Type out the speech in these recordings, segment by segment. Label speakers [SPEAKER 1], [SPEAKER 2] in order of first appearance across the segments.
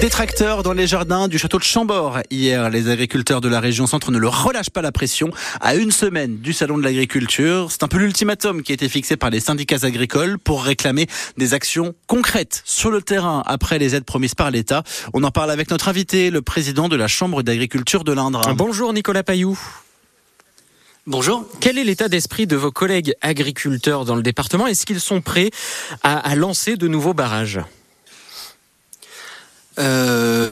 [SPEAKER 1] Des tracteurs dans les jardins du château de Chambord. Hier, les agriculteurs de la région centre ne leur relâchent pas la pression. À une semaine du salon de l'agriculture, c'est un peu l'ultimatum qui a été fixé par les syndicats agricoles pour réclamer des actions concrètes sur le terrain après les aides promises par l'État. On en parle avec notre invité, le président de la Chambre d'agriculture de l'Indre.
[SPEAKER 2] Bonjour Nicolas Payou.
[SPEAKER 3] Bonjour.
[SPEAKER 2] Quel est l'état d'esprit de vos collègues agriculteurs dans le département? Est-ce qu'ils sont prêts à, à lancer de nouveaux barrages?
[SPEAKER 3] Euh,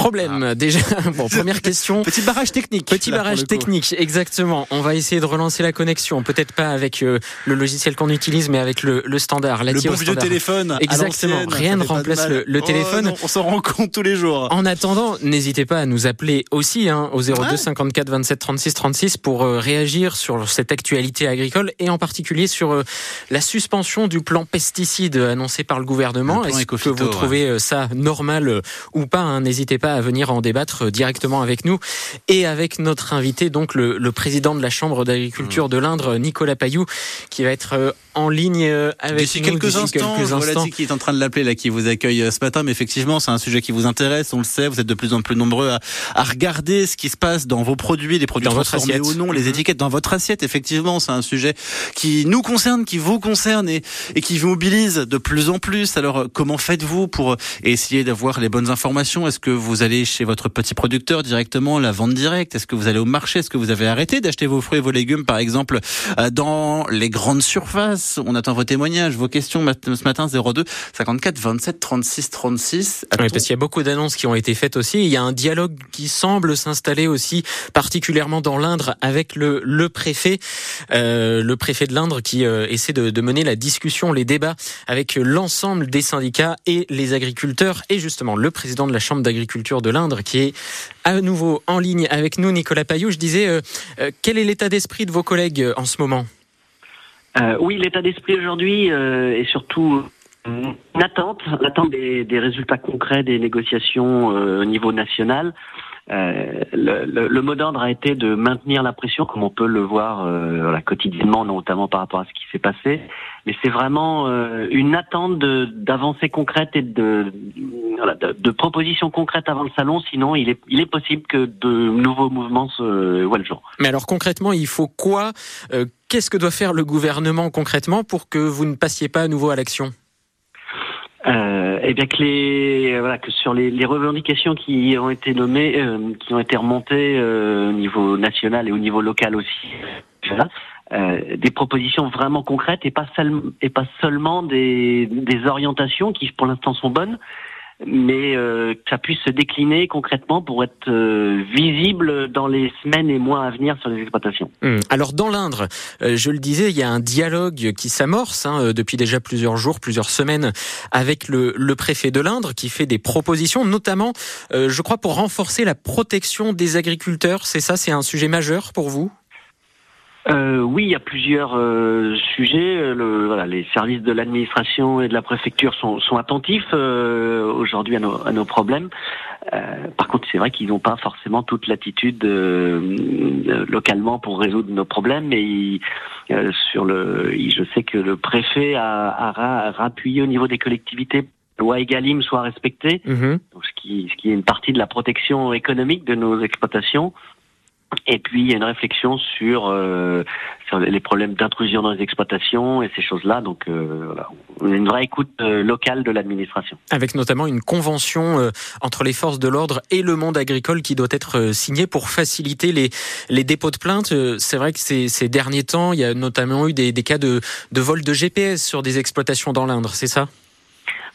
[SPEAKER 2] Problème
[SPEAKER 1] Ah.
[SPEAKER 2] déjà. Bon, première question.
[SPEAKER 1] Petit barrage technique.
[SPEAKER 2] Petit
[SPEAKER 1] là,
[SPEAKER 2] barrage technique, exactement. On va essayer de relancer la connexion. Peut-être pas avec euh, le logiciel qu'on utilise, mais avec le, le standard, la
[SPEAKER 1] Le bon vieux téléphone.
[SPEAKER 2] Exactement. Rien ne
[SPEAKER 1] pas
[SPEAKER 2] remplace le- le
[SPEAKER 1] Oh,
[SPEAKER 2] téléphone.
[SPEAKER 1] non, on s'en rend compte tous les jours.
[SPEAKER 2] En attendant, n'hésitez pas à nous appeler aussi hein, au 02
[SPEAKER 1] Ouais.
[SPEAKER 2] 54 27 36 36 pour euh, réagir sur cette actualité agricole et en particulier sur euh, la suspension du plan pesticides annoncé par le gouvernement. Est-ce que vous trouvez ça normal ou pas hein? N'hésitez pas à venir en débattre directement avec nous et avec notre invité, donc le, le président de la Chambre d'agriculture
[SPEAKER 1] Mmh.
[SPEAKER 2] de l'Indre, Nicolas Payou, qui va être euh, en ligne euh, avec
[SPEAKER 1] D'ici
[SPEAKER 2] nous
[SPEAKER 1] quelques instants,
[SPEAKER 2] quelques instants.
[SPEAKER 1] Lati qui est en train de l'appeler là, qui vous accueille euh, ce matin. Mais effectivement, c'est un sujet qui vous intéresse. On le sait. Vous êtes de plus en plus nombreux à, à regarder ce qui se passe dans vos produits, les produits
[SPEAKER 2] Dans votre
[SPEAKER 1] transformés
[SPEAKER 2] assiette.
[SPEAKER 1] ou non, les
[SPEAKER 2] Mhm.
[SPEAKER 1] étiquettes dans votre assiette. Effectivement, c'est un sujet qui nous concerne, qui vous concerne et, et qui vous mobilise de plus en plus. Alors, euh, comment faites-vous pour essayer d'avoir les bonnes informations? Est-ce que vous allez chez votre petit producteur directement, la vente directe Est-ce que vous allez au marché? Est-ce que vous avez arrêté d'acheter vos fruits et vos légumes, par exemple, dans les grandes surfaces? On attend vos témoignages, vos questions ce matin 02 54 27 36 36.
[SPEAKER 2] Oui, parce qu'il y a beaucoup d'annonces qui ont été faites aussi. Il y a un dialogue qui semble s'installer aussi, particulièrement dans l'Indre, avec le, le préfet, euh, le préfet de l'Indre qui euh, essaie de, de mener la discussion, les débats avec l'ensemble des syndicats et les agriculteurs, et justement le président de la Chambre d'agriculture de l'Indre qui est à nouveau en ligne avec nous, Nicolas Payou. Je disais, euh, quel est l'état d'esprit de vos collègues en ce moment?
[SPEAKER 3] Euh, oui, l'état d'esprit aujourd'hui euh, est surtout une attente, l'attente des, des résultats concrets des négociations euh, au niveau national. Euh, le, le- le mot d'ordre a été de maintenir la pression, comme on peut le voir euh, voilà, quotidiennement, notamment par rapport à ce qui s'est passé. Mais c'est vraiment euh, une attente d'avancées concrètes et de, voilà, de, propositions concrètes avant le salon. Sinon, il est, il est possible que de nouveaux mouvements se voient le jour.
[SPEAKER 2] Mais alors concrètement, il faut quoi Euh, Qu'est-ce que doit faire le gouvernement concrètement pour que vous ne passiez pas à nouveau à l'action?
[SPEAKER 3] Euh, eh bien que les voilà que sur les, revendications qui ont été nommées, euh, qui ont été remontées euh, au niveau national et au niveau local aussi, euh, des propositions vraiment concrètes et pas seul- et pas seulement des, des orientations qui pour l'instant sont bonnes, mais euh, que ça puisse se décliner concrètement pour être euh, visible dans les semaines et mois à venir sur les exploitations.
[SPEAKER 2] Hum. Alors dans l'Indre, euh, je le disais, il y a un dialogue qui s'amorce hein, euh, depuis déjà plusieurs jours, plusieurs semaines, avec le, le préfet de l'Indre qui fait des propositions, notamment, je crois, pour renforcer la protection des agriculteurs. C'est ça, c'est un sujet majeur pour vous?
[SPEAKER 3] Euh, oui, il y a plusieurs euh, sujets. Le, voilà, les services de l'administration et de la préfecture sont, sont attentifs euh, aujourd'hui à nos, à nos problèmes. Euh, par contre, c'est vrai qu'ils n'ont pas forcément toute l'attitude euh, localement pour résoudre nos problèmes. Mais ils- euh, sur le, il- je sais que le préfet a, a, ra- a rappuyé au niveau des collectivités. Loi Egalim soit respectée
[SPEAKER 2] Mhm.
[SPEAKER 3] donc ce qui, ce qui est une partie de la protection économique de nos exploitations. Et puis il y a une réflexion sur, euh, sur les problèmes d'intrusion dans les exploitations et ces choses-là. Donc euh, voilà, une vraie écoute euh, locale de l'administration.
[SPEAKER 2] Avec notamment une convention euh, entre les forces de l'ordre et le monde agricole qui doit être euh, signée pour faciliter les, les dépôts de plaintes. C'est vrai que ces, ces derniers temps, il y a notamment eu des, des cas de, de vol de GPS sur des exploitations dans l'Indre, c'est ça?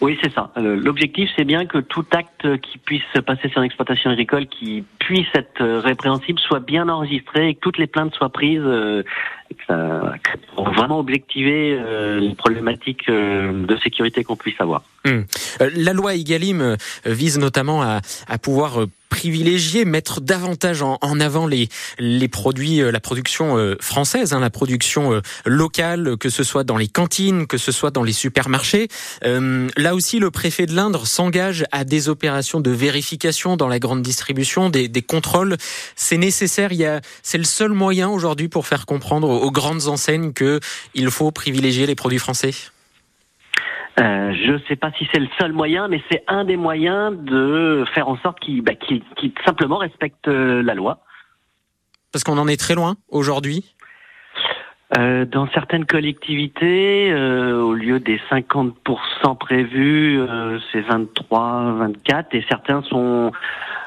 [SPEAKER 3] Oui, c'est ça. Euh, L'objectif, c'est bien que tout acte qui puisse se passer sur une exploitation agricole, qui puisse être euh, répréhensible, soit bien enregistré et que toutes les plaintes soient prises, euh, pour vraiment objectiver les problématiques de sécurité qu'on puisse avoir.
[SPEAKER 2] Euh, La loi Egalim euh, vise notamment à, pouvoir privilégier, mettre davantage en, avant les, les produits, euh, la production euh, française, hein, la production euh, locale, que ce soit dans les cantines, que ce soit dans les supermarchés. Là aussi, le préfet de l'Indre s'engage à des opérations de vérification dans la grande distribution, des, des contrôles. C'est nécessaire. Il y a, c'est le seul moyen aujourd'hui pour faire comprendre aux, aux grandes enseignes que il faut privilégier les produits français.
[SPEAKER 3] Euh, Je ne sais pas si c'est le seul moyen, mais c'est un des moyens de faire en sorte qu'ils bah, simplement respectent la loi.
[SPEAKER 2] Parce qu'on en est très loin aujourd'hui?
[SPEAKER 3] Euh, dans certaines collectivités, euh, au lieu des 50% prévus, euh, c'est 23, 24, et certains sont,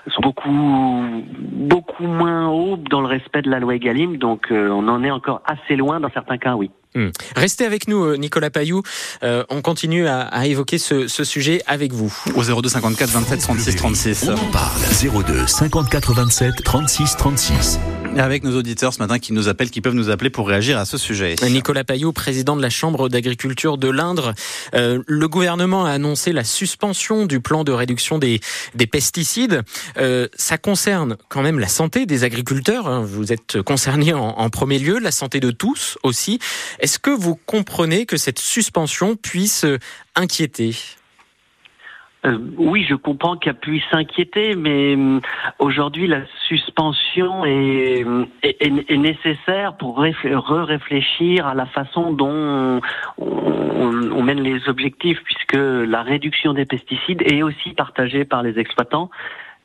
[SPEAKER 3] sont beaucoup, beaucoup moins hauts dans le respect de la loi Egalim, donc on en est encore assez loin dans certains cas, oui.
[SPEAKER 2] Hmm. Restez avec nous, Nicolas Payou. on continue à, à évoquer ce, ce, sujet avec vous.
[SPEAKER 1] Au 02 54 27 36 36.
[SPEAKER 4] On en parle. 02 54 27 36 36
[SPEAKER 1] avec nos auditeurs ce matin qui nous appellent, qui peuvent nous appeler pour réagir à ce sujet.
[SPEAKER 2] Nicolas Payot, président de la Chambre d'agriculture de l'Indre. Euh, le gouvernement a annoncé la suspension du plan de réduction des, des pesticides. Euh, ça concerne quand même la santé des agriculteurs. Hein. Vous êtes concernés en, en, premier lieu, la santé de tous aussi. Est-ce que vous comprenez que cette suspension puisse inquiéter?
[SPEAKER 3] Euh, oui, je comprends qu'elle puisse s'inquiéter, mais euh, aujourd'hui, la suspension est, nécessaire pour re-réfléchir à la façon dont on, mène les objectifs, puisque la réduction des pesticides est aussi partagée par les exploitants.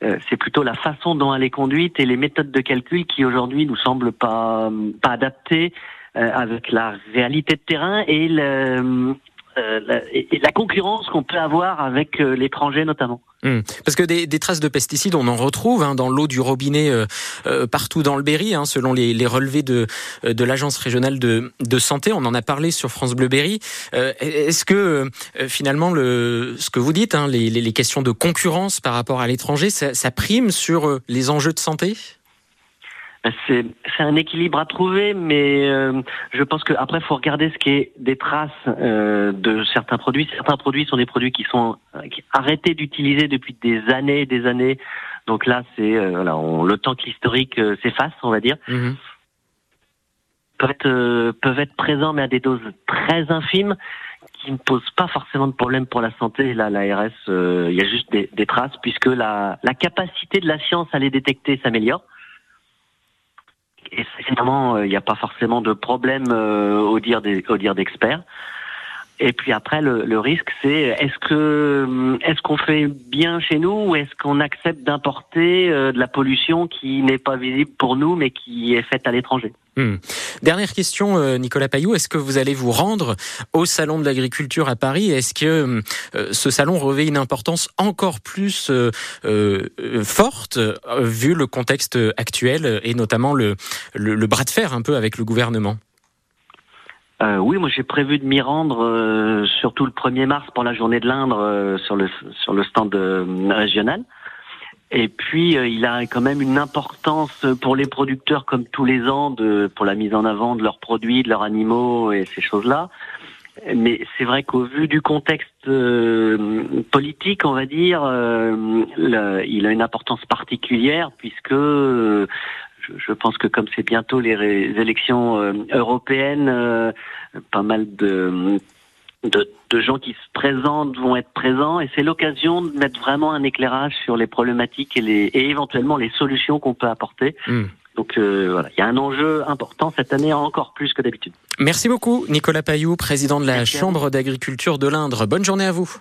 [SPEAKER 3] Euh, c'est plutôt la façon dont elle est conduite et les méthodes de calcul qui aujourd'hui nous semblent pas pas adaptées avec la réalité de terrain et le, euh, et, la concurrence qu'on peut avoir avec euh, l'étranger notamment.
[SPEAKER 2] Hmm. Parce que des, traces de pesticides, on en retrouve hein, dans l'eau du robinet euh, partout dans le Berry, hein, selon les, relevés de, l'agence régionale de, santé. On en a parlé sur France Bleu Berry. Est-ce que finalement, le, ce que vous dites, hein, les, questions de concurrence par rapport à l'étranger, ça prime sur les enjeux de santé?
[SPEAKER 3] C'est un équilibre à trouver, mais euh, je pense qu'après, il faut regarder ce qui est des traces euh, de certains produits. Certains produits sont des produits qui sont euh, arrêtés d'utiliser depuis des années et des années. Donc là, c'est voilà, le temps que l'historique s'efface, on va dire. Mhm. Peuvent être, peuvent être présents, mais à des doses très infimes qui ne posent pas forcément de problème pour la santé. Là, l'ARS, il y a juste des, des traces, puisque la, la capacité de la science à les détecter s'améliore et finalement, il n'y a pas forcément de problème euh, au dire d'experts. Et puis après, le, risque, c'est est-ce que est-ce qu'on fait bien chez nous ou est-ce qu'on accepte d'importer euh, de la pollution qui n'est pas visible pour nous mais qui est faite à l'étranger?
[SPEAKER 2] Hmm. Dernière question, euh, Nicolas Payou, est-ce que vous allez vous rendre au salon de l'agriculture à Paris? Est-ce que euh, ce salon revêt une importance encore plus forte vu le contexte actuel et notamment le, bras de fer un peu avec le gouvernement?
[SPEAKER 3] Euh, oui, moi j'ai prévu de m'y rendre euh, surtout le 1er mars pour la journée de l'Indre euh, sur le stand régional. Et puis il a quand même une importance pour les producteurs comme tous les ans de pour la mise en avant de leurs produits, de leurs animaux et ces choses-là. Mais c'est vrai qu'au vu du contexte politique, on va dire, il a une importance particulière puisque je, pense que comme c'est bientôt les, élections euh, européennes, euh, pas mal de, de, gens qui se présentent vont être présents et c'est l'occasion de mettre vraiment un éclairage sur les problématiques et, les, et éventuellement les solutions qu'on peut apporter. Hmm. Donc euh, voilà, il y a un enjeu important cette année encore plus que d'habitude.
[SPEAKER 2] Merci beaucoup Nicolas Payou, président de la Chambre d'agriculture de l'Indre. Bonne journée à vous.